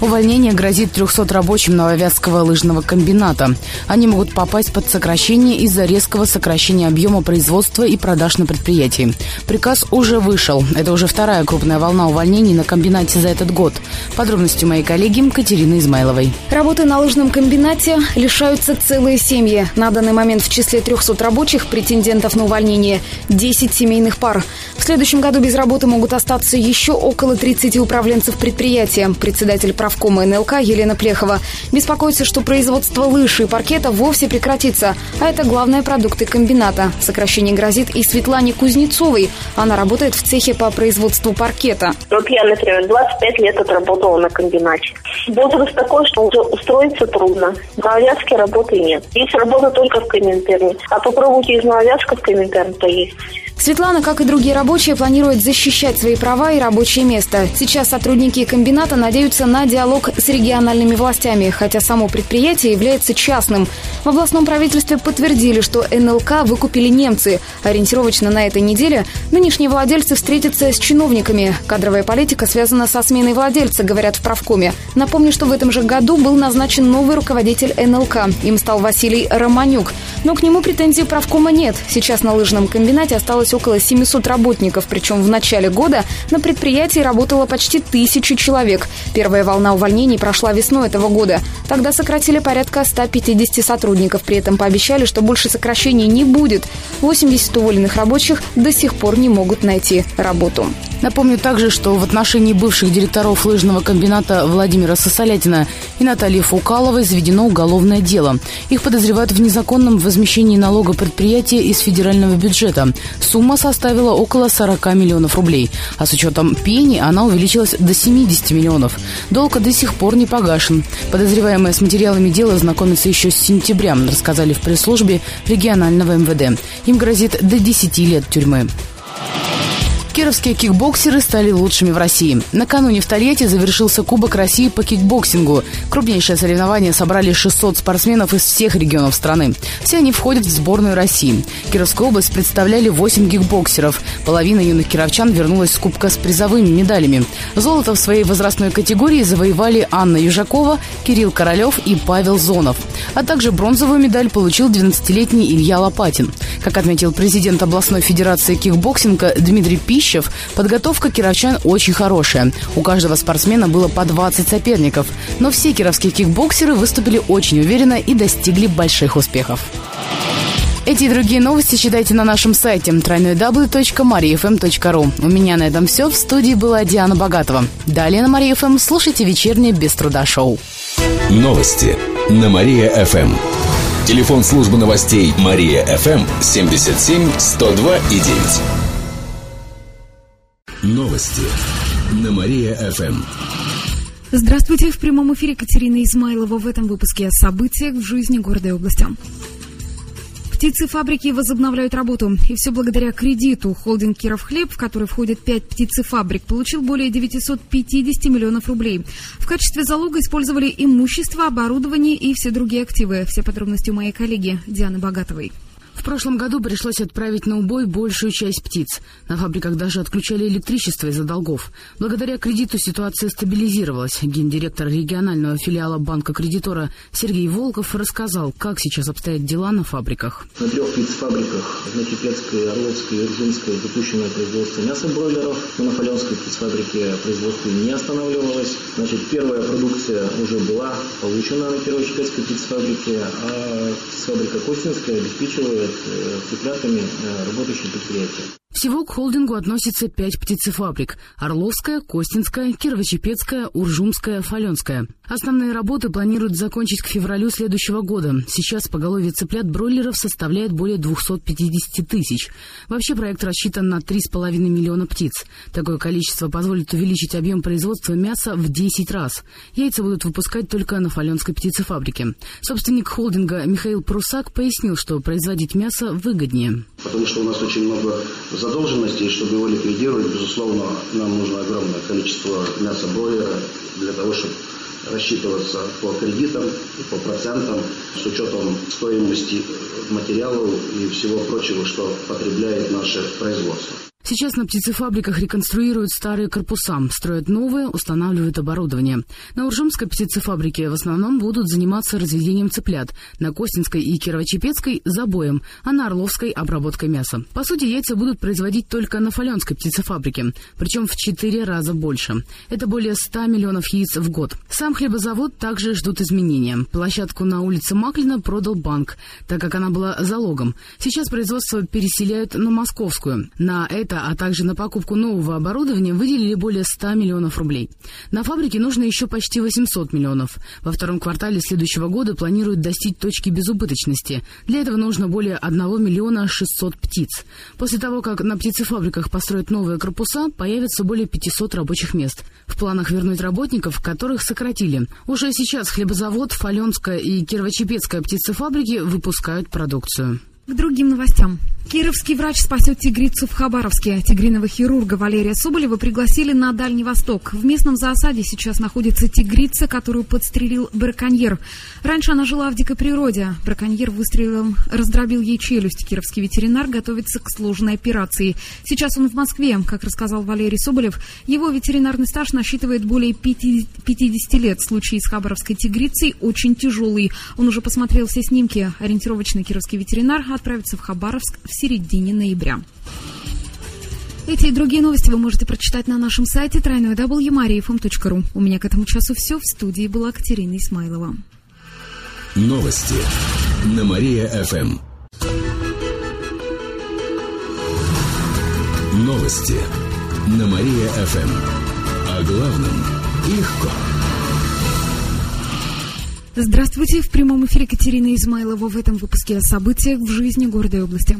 Увольнение грозит 300 рабочим Нововятского лыжного комбината. Они могут попасть под сокращение из-за резкого сокращения объема производства и продаж на предприятии. Приказ уже вышел. Это уже вторая крупная волна увольнений на комбинате за этот год. Подробности моей коллеги Катерины Измайловой. Работы на лыжном комбинате лишаются целые семьи. На данный момент в числе 300 рабочих претендентов на увольнение 10 семейных пар. В следующем году без работы могут остаться еще около 30 управленцев предприятия. Председатель правкома НЛК Елена Плехова беспокоится, что производство лыж и паркета вовсе прекратится. А это главные продукты комбината. Сокращение грозит и Светлане Кузнецовой. Она работает в цехе по производству паркета. Вот я, например, 25 лет отработала на комбинате. Возраст такой, что уже устроиться трудно. В Нововятске работы нет. Есть работа только в Коминтерне. А попробуйте из Нововятска в Коминтерн поесть. Светлана, как и другие рабочие, планирует защищать свои права и рабочее место. Сейчас сотрудники комбината надеются на диалог с региональными властями, хотя само предприятие является частным. В областном правительстве подтвердили, что НЛК выкупили немцы. Ориентировочно на этой неделе нынешние владельцы встретятся с чиновниками. Кадровая политика связана со сменой владельца, говорят в правкоме. Напомню, что в этом же году был назначен новый руководитель НЛК. Им стал Василий Романюк. Но к нему претензий правкома нет. Сейчас на лыжном комбинате осталось около 700 работников, причем в начале года на предприятии работало почти тысячу человек. Первая волна увольнений прошла весной этого года. Тогда сократили порядка 150 сотрудников, при этом пообещали, что больше сокращений не будет. 80 уволенных рабочих до сих пор не могут найти работу. Напомню также, что в отношении бывших директоров лыжного комбината Владимира Сосолятина и Натальи Фукаловой заведено уголовное дело. Их подозревают в незаконном возмещении налога предприятия из федерального бюджета. Сумма составила около 40 миллионов рублей, а с учетом пени она увеличилась до 70 миллионов. Долг до сих пор не погашен. Подозреваемые с материалами дела знакомятся еще с сентября, рассказали в пресс-службе регионального МВД. Им грозит до 10 лет тюрьмы. Кировские кикбоксеры стали лучшими в России. Накануне в Тольятти завершился Кубок России по кикбоксингу. Крупнейшее соревнование собрали 600 спортсменов из всех регионов страны. Все они входят в сборную России. Кировскую область представляли 8 кикбоксеров. Половина юных кировчан вернулась с Кубка с призовыми медалями. Золото в своей возрастной категории завоевали Анна Южакова, Кирилл Королев и Павел Зонов. А также бронзовую медаль получил 12-летний Илья Лопатин. Как отметил президент областной федерации кикбоксинга Дмитрий Пищ, Клещев, подготовка кировчан очень хорошая. У каждого спортсмена было по 20 соперников. Но все кировские кикбоксеры выступили очень уверенно и достигли больших успехов. Эти и другие новости читайте на нашем сайте www.mariafm.ru. У меня на этом все. В студии была Диана Богатова. Далее на Мария ФМ слушайте вечернее без труда шоу. Новости на Мария-ФМ. Телефон службы новостей Мария-ФМ 77 102 и 9. Новости на Мария-ФМ. Здравствуйте, в прямом эфире Катерина Измайлова в этом выпуске о событиях в жизни города и области. Птицефабрики возобновляют работу. И все благодаря кредиту. Холдинг Киров Хлеб, в который входит пять птицефабрик, получил более 950 миллионов рублей. В качестве залога использовали имущество, оборудование и все другие активы. Все подробности у моей коллеги Дианы Богатовой. В прошлом году пришлось отправить на убой большую часть птиц. На фабриках даже отключали электричество из-за долгов. Благодаря кредиту ситуация стабилизировалась. Гендиректор регионального филиала банка кредитора Сергей Волков рассказал, как сейчас обстоят дела на фабриках. На трех птицфабриках, на Кипецкой, Орловской и Иржинской, запущено производство мяса бройлеров. На Фаленской птицфабрике производство не останавливалось. Значит, первая продукция уже была получена на Кирово-Чепецкой птицфабрике, а птицфабрика Костинская обеспечивает цыплятами э, работающие предприятия. Всего к холдингу относится пять птицефабрик – Орловская, Костинская, Кирово-Чепецкая, Уржумская, Фаленская. Основные работы планируют закончить к февралю следующего года. Сейчас поголовье цыплят-бройлеров составляет более 250 тысяч. Вообще проект рассчитан на 3,5 миллиона птиц. Такое количество позволит увеличить объем производства мяса в 10 раз. Яйца будут выпускать только на Фаленской птицефабрике. Собственник холдинга Михаил Прусак пояснил, что производить мясо выгоднее. Потому что у нас очень много задолженностей, чтобы его ликвидировать, безусловно, нам нужно огромное количество мяса бройлера для того, чтобы рассчитываться по кредитам и по процентам с учетом стоимости материалов и всего прочего, что потребляет наше производство. Сейчас на птицефабриках реконструируют старые корпуса, строят новые, устанавливают оборудование. На Уржумской птицефабрике в основном будут заниматься разведением цыплят, на Костинской и Кирово-Чепецкой – забоем, а на Орловской – обработкой мяса. По сути, яйца будут производить только на Фаленской птицефабрике, причем в четыре раза больше. Это более 100 миллионов яиц в год. Сам хлебозавод также ждут изменения. Площадку на улице Маклина продал банк, так как она была залогом. Сейчас производство переселяют на Московскую. На это а также на покупку нового оборудования выделили более 100 миллионов рублей. На фабрике нужно еще почти 800 миллионов. Во втором квартале следующего года планируют достичь точки безубыточности. Для этого нужно более 1 миллиона 600 птиц. После того, как на птицефабриках построят новые корпуса, появится более 500 рабочих мест. В планах вернуть работников, которых сократили. Уже сейчас хлебозавод, Фаленская и Кирово-Чепецкая птицефабрики выпускают продукцию. К другим новостям. Кировский врач спасет тигрицу в Хабаровске. Тигриного хирурга Валерия Соболева пригласили на Дальний Восток. В местном зоосаде сейчас находится тигрица, которую подстрелил браконьер. Раньше она жила в дикой природе. Браконьер выстрелом раздробил ей челюсть. Кировский ветеринар готовится к сложной операции. Сейчас он в Москве. Как рассказал Валерий Соболев, его ветеринарный стаж насчитывает более 50 лет. Случай с хабаровской тигрицей очень тяжелый. Он уже посмотрел все снимки. Ориентировочно кировский ветеринар отправится в Хабаровск в середине ноября. Эти и другие новости вы можете прочитать на нашем сайте www.mariafm.ru. У меня к этому часу все. В студии была Катерина Исмайлова. Новости на Мария-ФМ. Новости на Мария-ФМ. О главном легко. Здравствуйте. В прямом эфире Катерина Измайлова в этом выпуске о событиях в жизни города и области.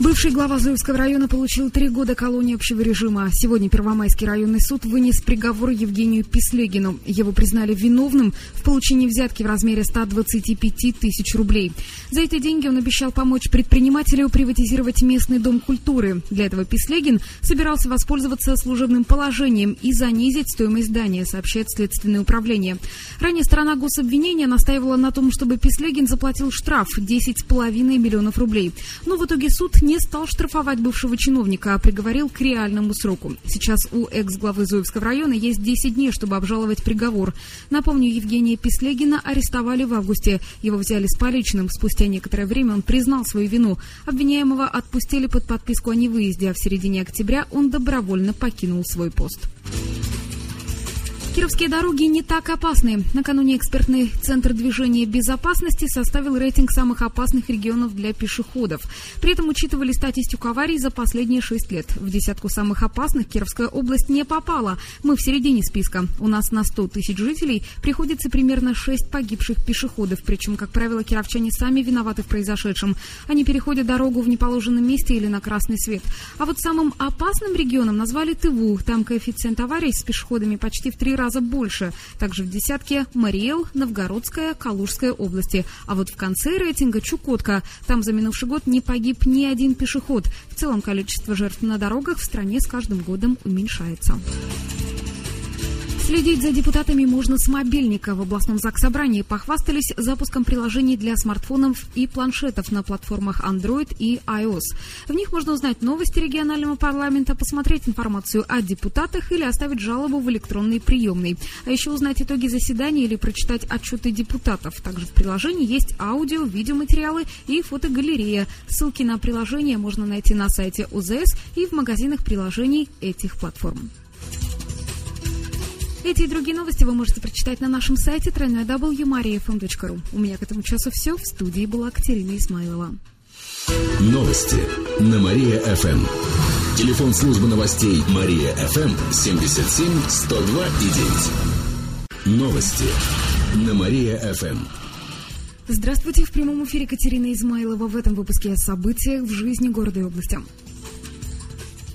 Бывший глава Зуевского района получил три года колонии общего режима. Сегодня Первомайский районный суд вынес приговор Евгению Пислегину. Его признали виновным в получении взятки в размере 125 тысяч рублей. За эти деньги он обещал помочь предпринимателю приватизировать местный дом культуры. Для этого Пислегин собирался воспользоваться служебным положением и занизить стоимость здания, сообщает Следственное управление. Ранее сторона гособвинения настаивала на том, чтобы Пислегин заплатил штраф 10,5 миллионов рублей. Но в итоге суд не стал штрафовать бывшего чиновника, а приговорил к реальному сроку. Сейчас у экс-главы Зуевского района есть 10 дней, чтобы обжаловать приговор. Напомню, Евгения Пислегина арестовали в августе. Его взяли с поличным. Спустя некоторое время он признал свою вину. Обвиняемого отпустили под подписку о невыезде, а в середине октября он добровольно покинул свой пост. Кировские дороги не так опасны. Накануне экспертный центр движения безопасности составил рейтинг самых опасных регионов для пешеходов. При этом учитывали статистику аварий за последние шесть лет. В десятку самых опасных Кировская область не попала. Мы в середине списка. У нас на 100 тысяч жителей приходится примерно 6 погибших пешеходов. Причем, как правило, кировчане сами виноваты в произошедшем. Они переходят дорогу в неположенном месте или на красный свет. А вот самым опасным регионом назвали Тыву. Там коэффициент аварий с пешеходами почти в три раза раза больше. Также в десятке Мариэл, Новгородская, Калужская области. А вот в конце рейтинга Чукотка. Там за минувший год не погиб ни один пешеход. В целом количество жертв на дорогах в стране с каждым годом уменьшается. Следить за депутатами можно с мобильника. В областном ЗАГС-собрании похвастались запуском приложений для смартфонов и планшетов на платформах Android и iOS. В них можно узнать новости регионального парламента, посмотреть информацию о депутатах или оставить жалобу в электронной приемной. А еще узнать итоги заседания или прочитать отчеты депутатов. Также в приложении есть аудио, видеоматериалы и фотогалерея. Ссылки на приложение можно найти на сайте УЗС и в магазинах приложений этих платформ. Эти и другие новости вы можете прочитать на нашем сайте www.mariafm.ru. У меня к этому часу все. В студии была Катерина Исмайлова. Новости на Мария-ФМ. Телефон службы новостей Мария-ФМ 77 102 и 9. Новости на Мария-ФМ. Здравствуйте, в прямом эфире Катерина Измайлова. В этом выпуске о событиях в жизни города и области.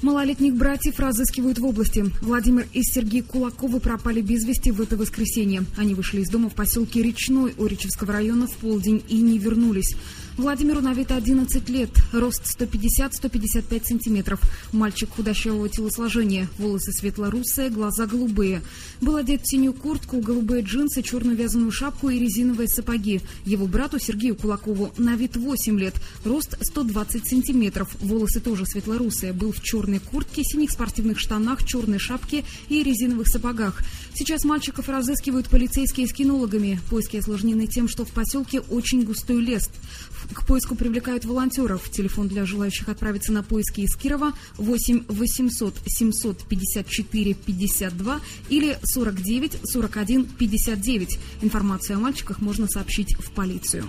Малолетних братьев разыскивают в области. Владимир и Сергей Кулаковы пропали без вести в это воскресенье. Они вышли из дома в поселке Речной Оричевского района в полдень и не вернулись. Владимиру на вид 11 лет, рост 150-155 сантиметров. Мальчик худощавого телосложения, волосы светло-русые, глаза голубые. Был одет в синюю куртку, голубые джинсы, черную вязаную шапку и резиновые сапоги. Его брату Сергею Кулакову на вид 8 лет, рост 120 сантиметров, волосы тоже светло-русые. Был в черной куртке, синих спортивных штанах, черной шапке и резиновых сапогах. Сейчас мальчиков разыскивают полицейские с кинологами. Поиски осложнены тем, что в поселке очень густой лес. К поиску привлекают волонтеров. Телефон для желающих отправиться на поиски из Кирова 8 800 754 52 или 49 41 59. Информацию о мальчиках можно сообщить в полицию.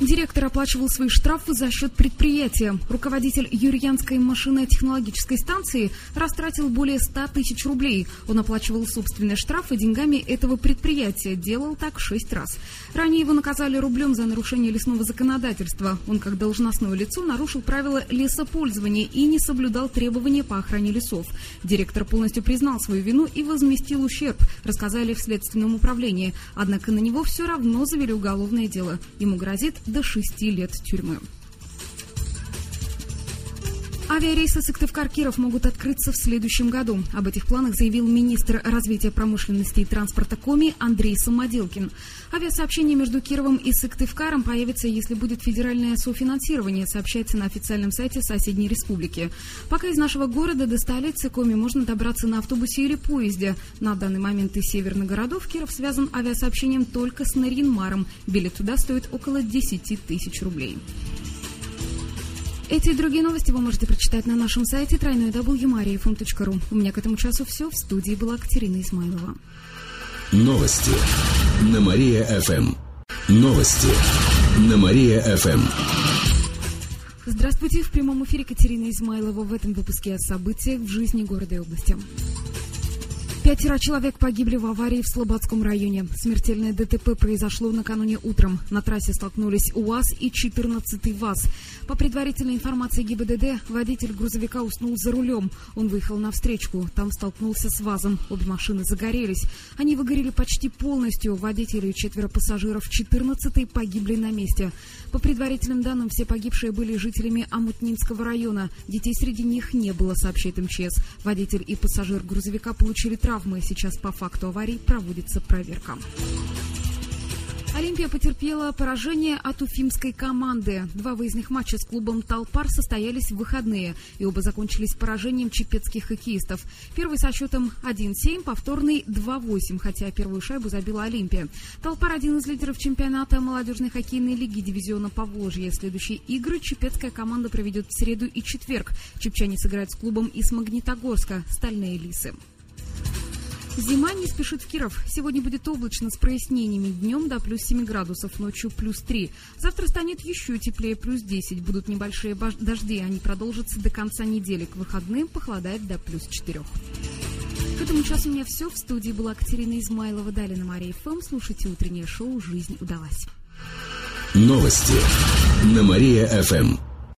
Директор оплачивал свои штрафы за счет предприятия. Руководитель Юрьянской машинно-технологической станции растратил более 100 тысяч рублей. Он оплачивал собственные штрафы деньгами этого предприятия. Делал так шесть раз. Ранее его наказали рублем за нарушение лесного законодательства. Он, как должностное лицо, нарушил правила лесопользования и не соблюдал требования по охране лесов. Директор полностью признал свою вину и возместил ущерб, рассказали в Следственном управлении. Однако на него все равно завели уголовное дело. Ему грозит до 6 лет тюрьмы. Авиарейсы Сыктывкар-Киров могут открыться в следующем году. Об этих планах заявил министр развития промышленности и транспорта Коми Андрей Самоделкин. Авиасообщение между Кировом и Сыктывкаром появится, если будет федеральное софинансирование, сообщается на официальном сайте соседней республики. Пока из нашего города до столицы Коми можно добраться на автобусе или поезде. На данный момент из северных городов Киров связан авиасообщением только с Нарьинмаром. Билет туда стоит около 10 тысяч рублей. Эти и другие новости вы можете прочитать на нашем сайте www.mariafm.ru. У меня к этому часу все. В студии была Катерина Измайлова. Новости на Мария-ФМ. Новости на Мария-ФМ. Здравствуйте. В прямом эфире Катерина Измайлова. В этом выпуске о событиях в жизни города и области. Пятеро человек погибли в аварии в Слободском районе. Смертельное ДТП произошло накануне утром. На трассе столкнулись УАЗ и 14-й ВАЗ. По предварительной информации ГИБДД, водитель грузовика уснул за рулем. Он выехал на встречку. Там столкнулся с ВАЗом. Обе машины загорелись. Они выгорели почти полностью. Водители и четверо пассажиров 14-й погибли на месте. По предварительным данным, все погибшие были жителями Амутнинского района. Детей среди них не было, сообщает МЧС. Водитель и пассажир грузовика получили травмы травмы. Сейчас по факту аварии проводится проверка. Олимпия потерпела поражение от уфимской команды. Два выездных матча с клубом «Талпар» состоялись в выходные, и оба закончились поражением чепецких хоккеистов. Первый со счетом 1-7, повторный 2-8, хотя первую шайбу забила Олимпия. «Талпар» – один из лидеров чемпионата молодежной хоккейной лиги дивизиона Поволжья. Следующие игры чепецкая команда проведет в среду и четверг. Чепчане сыграют с клубом из Магнитогорска «Стальные лисы». Зима не спешит в Киров. Сегодня будет облачно с прояснениями. Днем до плюс 7 градусов, ночью плюс 3. Завтра станет еще теплее, плюс 10. Будут небольшие дожди, они продолжатся до конца недели. К выходным похолодает до плюс 4. К этому часу у меня все. В студии была Катерина Измайлова. Далее на Мария ФМ. Слушайте утреннее шоу «Жизнь удалась». Новости на Мария ФМ.